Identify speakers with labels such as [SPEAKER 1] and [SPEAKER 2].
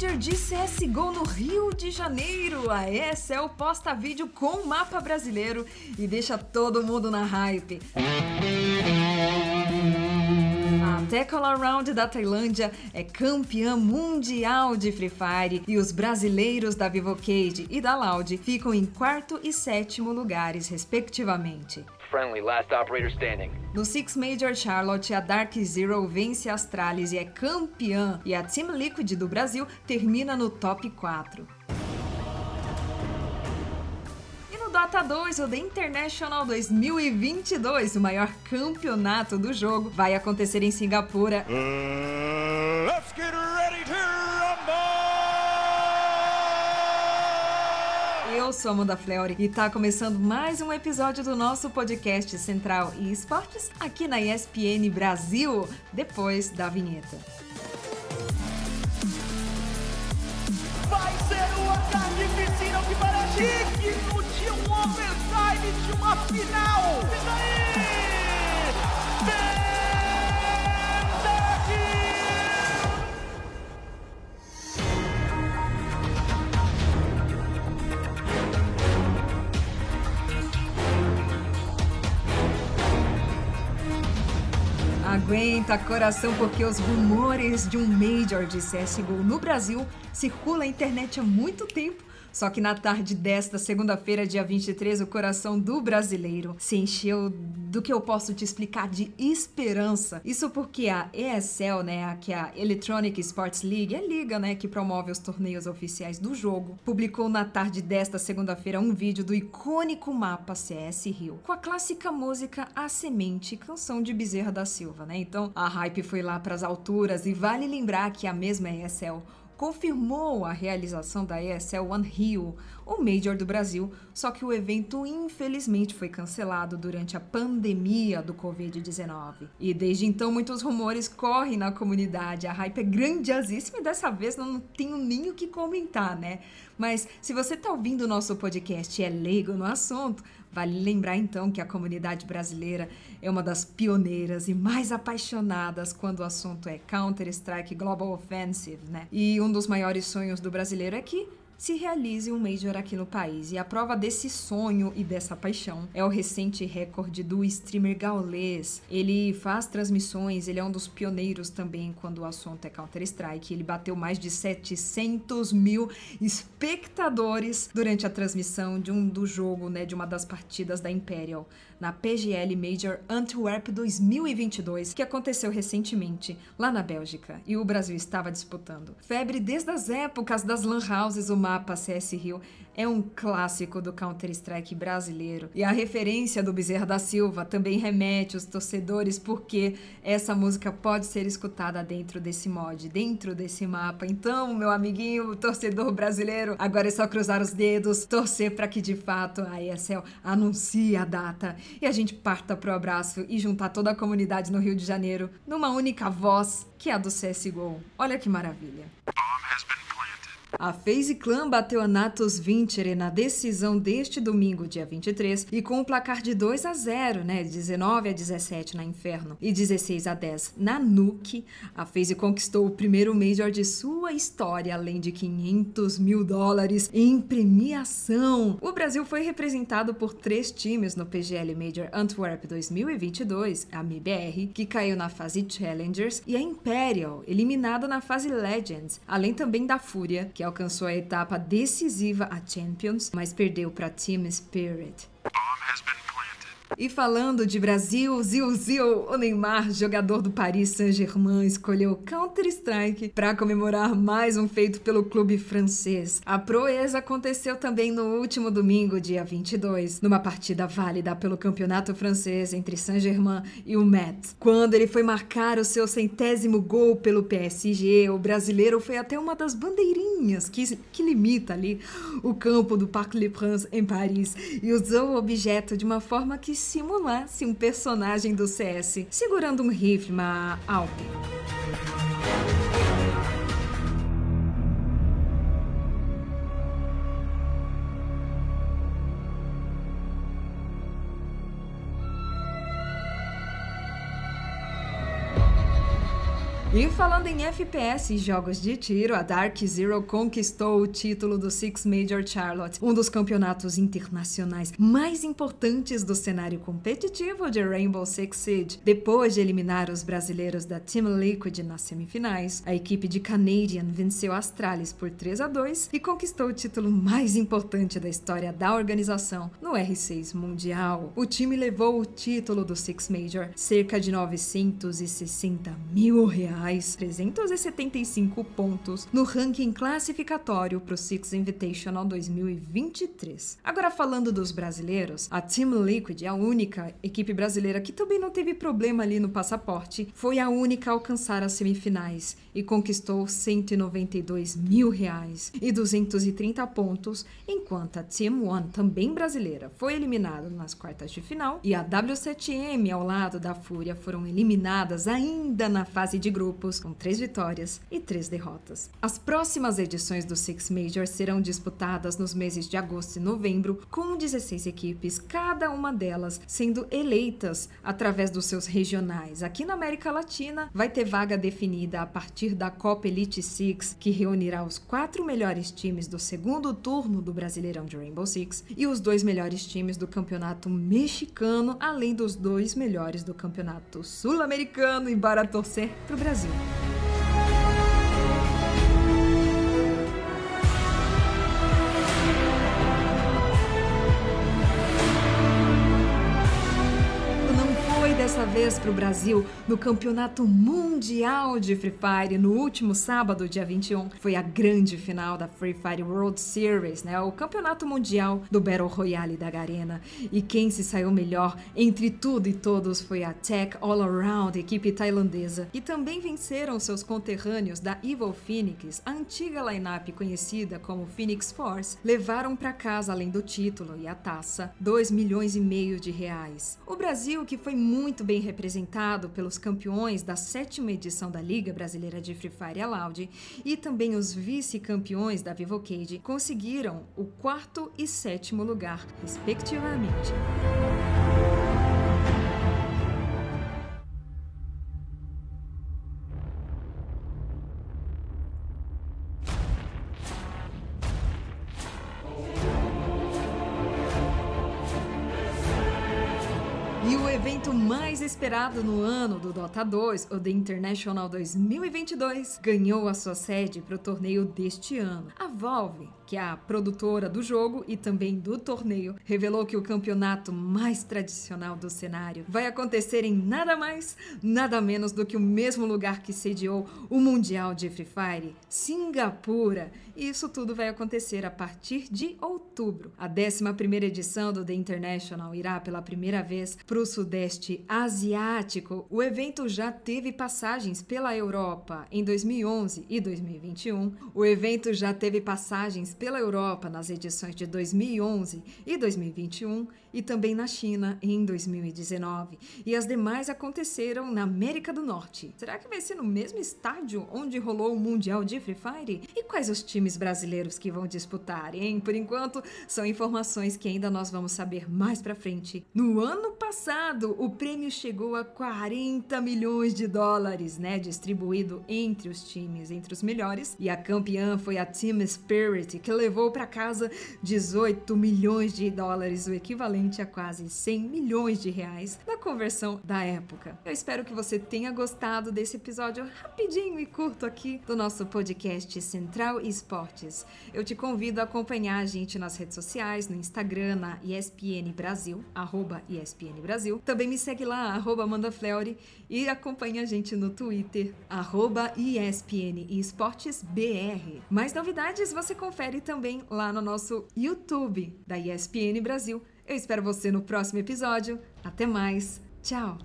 [SPEAKER 1] Major de CSGO no Rio de Janeiro. A ESL posta vídeo com o mapa brasileiro e deixa todo mundo na hype. A Tech All Around da Tailândia é campeã mundial de Free Fire e os brasileiros da Vivocade e da Loud ficam em quarto e sétimo lugares, respectivamente.
[SPEAKER 2] Friendly, last operator standing.
[SPEAKER 1] No Six Major Charlotte, a Dark Zero vence a Astralis e é campeã, e a Team Liquid do Brasil termina no top 4. E no Dota 2, o The International 2022, o maior campeonato do jogo, vai acontecer em Singapura.
[SPEAKER 3] Uh,
[SPEAKER 1] Eu sou Amanda Fleury e tá começando mais um episódio do nosso podcast Central e Esportes aqui na ESPN Brasil, depois da vinheta. Aguenta coração porque os rumores de um Major de CSGO no Brasil circulam na internet há muito tempo só que na tarde desta segunda-feira, dia 23, o coração do brasileiro se encheu do que eu posso te explicar de esperança. Isso porque a ESL, né, que é a Electronic Sports League, é a liga, né, que promove os torneios oficiais do jogo, publicou na tarde desta segunda-feira um vídeo do icônico mapa CS Rio, com a clássica música A Semente, canção de Bezerra da Silva, né? Então, a hype foi lá para as alturas e vale lembrar que a mesma ESL confirmou a realização da ESL One Rio, o Major do Brasil, só que o evento infelizmente foi cancelado durante a pandemia do Covid-19. E desde então muitos rumores correm na comunidade, a hype é grandiosíssima e dessa vez não tenho nem o que comentar, né? Mas se você está ouvindo o nosso podcast e é leigo no assunto, vale lembrar então que a comunidade brasileira é uma das pioneiras e mais apaixonadas quando o assunto é Counter-Strike Global Offensive, né? E um dos maiores sonhos do brasileiro é que se realize um Major aqui no país. E a prova desse sonho e dessa paixão é o recente recorde do streamer gaulês. Ele faz transmissões, ele é um dos pioneiros também quando o assunto é Counter-Strike. Ele bateu mais de 700 mil espectadores durante a transmissão de um do jogo, né, de uma das partidas da Imperial na PGL Major Antwerp 2022, que aconteceu recentemente lá na Bélgica e o Brasil estava disputando. Febre desde as épocas das lan houses, o mapa CS Rio é um clássico do Counter-Strike brasileiro. E a referência do Bezerra da Silva também remete os torcedores porque essa música pode ser escutada dentro desse mod, dentro desse mapa. Então, meu amiguinho, torcedor brasileiro, agora é só cruzar os dedos, torcer para que de fato a ESL anuncie a data e a gente parta pro abraço e juntar toda a comunidade no Rio de Janeiro numa única voz, que é a do CSGO. Olha que maravilha. A FaZe Clan bateu a Natus Vincere na decisão deste domingo, dia 23, e com o placar de 2 a 0, né, 19 a 17 na Inferno e 16 a 10 na Nuke, a FaZe conquistou o primeiro Major de sua história, além de 500 mil dólares em premiação. O Brasil foi representado por três times no PGL Major Antwerp 2022, a MIBR, que caiu na fase Challengers, e a Imperial, eliminada na fase Legends, além também da Fúria, que alcançou a etapa decisiva a Champions, mas perdeu para Team Spirit. E falando de Brasil, Zil Zil, o Neymar, jogador do Paris Saint-Germain, escolheu Counter-Strike para comemorar mais um feito pelo clube francês. A proeza aconteceu também no último domingo, dia 22, numa partida válida pelo campeonato francês entre Saint-Germain e o Metz. Quando ele foi marcar o seu centésimo gol pelo PSG, o brasileiro foi até uma das bandeirinhas que, que limita ali o campo do Parc Les Princes em Paris e usou o objeto de uma forma que simulasse um personagem do CS segurando um rifle, uma Alp. E falando em FPS e jogos de tiro, a Dark Zero conquistou o título do Six Major Charlotte, um dos campeonatos internacionais mais importantes do cenário competitivo de Rainbow Six Siege. Depois de eliminar os brasileiros da Team Liquid nas semifinais, a equipe de Canadian venceu Astralis por 3 a 2 e conquistou o título mais importante da história da organização no R6 Mundial. O time levou o título do Six Major, cerca de 960 mil reais reais, 375 pontos no ranking classificatório para o Six Invitational 2023. Agora falando dos brasileiros, a Team Liquid, a única equipe brasileira que também não teve problema ali no passaporte, foi a única a alcançar as semifinais e conquistou 192 mil reais e 230 pontos, enquanto a Team One, também brasileira, foi eliminada nas quartas de final e a W7M ao lado da Fúria foram eliminadas ainda na fase de grupos, com três vitórias e três derrotas. As próximas edições do Six Major serão disputadas nos meses de agosto e novembro, com 16 equipes, cada uma delas sendo eleitas através dos seus regionais. Aqui na América Latina, vai ter vaga definida a partir da Copa Elite Six, que reunirá os quatro melhores times do segundo turno do Brasileirão de Rainbow Six e os dois melhores times do campeonato mexicano, além dos dois melhores do campeonato sul-americano, torcer para o Brasil. Brasil. Dessa vez para o Brasil no Campeonato Mundial de Free Fire no último sábado, dia 21. Foi a grande final da Free Fire World Series, né? O campeonato mundial do Battle Royale da Garena. E quem se saiu melhor entre tudo e todos foi a Tech All Around, equipe tailandesa. E também venceram seus conterrâneos da Evil Phoenix, a antiga lineup conhecida como Phoenix Force, levaram para casa, além do título e a taça, 2 milhões e meio de reais. O Brasil, que foi muito muito bem representado pelos campeões da sétima edição da Liga Brasileira de Free Fire Aloud e também os vice-campeões da Vivocade conseguiram o quarto e sétimo lugar, respectivamente. Evento mais esperado no ano do Dota 2, o The International 2022, ganhou a sua sede para o torneio deste ano. A Valve que é a produtora do jogo e também do torneio, revelou que o campeonato mais tradicional do cenário vai acontecer em nada mais, nada menos do que o mesmo lugar que sediou o Mundial de Free Fire, Singapura. E isso tudo vai acontecer a partir de outubro. A 11 edição do The International irá pela primeira vez para o Sudeste Asiático. O evento já teve passagens pela Europa em 2011 e 2021. O evento já teve passagens pela Europa nas edições de 2011 e 2021 e também na China em 2019. E as demais aconteceram na América do Norte. Será que vai ser no mesmo estádio onde rolou o Mundial de Free Fire? E quais os times brasileiros que vão disputar, hein? Por enquanto, são informações que ainda nós vamos saber mais pra frente. No ano passado, o prêmio chegou a 40 milhões de dólares, né? Distribuído entre os times, entre os melhores. E a campeã foi a Team Spirit, que levou para casa 18 milhões de dólares, o equivalente a quase 100 milhões de reais na conversão da época. Eu espero que você tenha gostado desse episódio rapidinho e curto aqui do nosso podcast Central Esportes. Eu te convido a acompanhar a gente nas redes sociais, no Instagram, na ESPN Brasil, arroba ESPN Brasil. Também me segue lá, arroba Amanda Fleury, e acompanha a gente no Twitter, arroba ESPN Esportes BR. Mais novidades você confere também lá no nosso YouTube da ESPN Brasil. Eu espero você no próximo episódio. Até mais. Tchau.